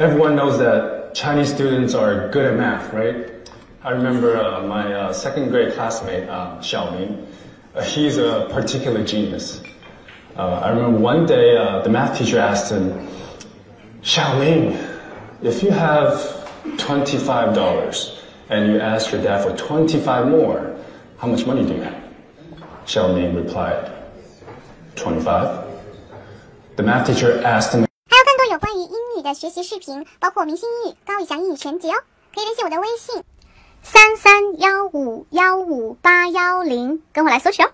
everyone knows that Chinese students are good at math, right? I remember uh, my uh, second grade classmate, uh, Xiaoming. Uh, he's a particular genius. Uh, I remember one day uh, the math teacher asked him, Xiaoming, if you have $25 and you ask your dad for 25 more, how much money do you have? Xiaoming replied, 25. The math teacher asked him 语的学习视频，包括明星英语、高以翔英语全集哦，可以联系我的微信三三幺五幺五八幺零，跟我来索取哦。